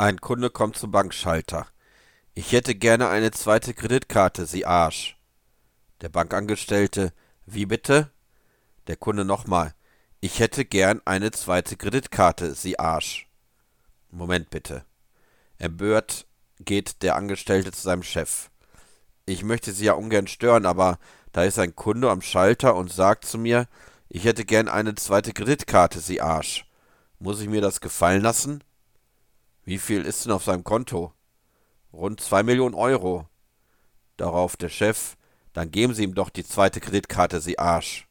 Ein Kunde kommt zum Bankschalter. Ich hätte gerne eine zweite Kreditkarte, Sie Arsch. Der Bankangestellte. Wie bitte? Der Kunde nochmal. Ich hätte gern eine zweite Kreditkarte, Sie Arsch. Moment bitte. Empört geht der Angestellte zu seinem Chef. Ich möchte Sie ja ungern stören, aber da ist ein Kunde am Schalter und sagt zu mir, ich hätte gern eine zweite Kreditkarte, Sie Arsch. Muss ich mir das gefallen lassen? Wie viel ist denn auf seinem Konto? Rund zwei Millionen Euro. Darauf der Chef, dann geben Sie ihm doch die zweite Kreditkarte, Sie Arsch.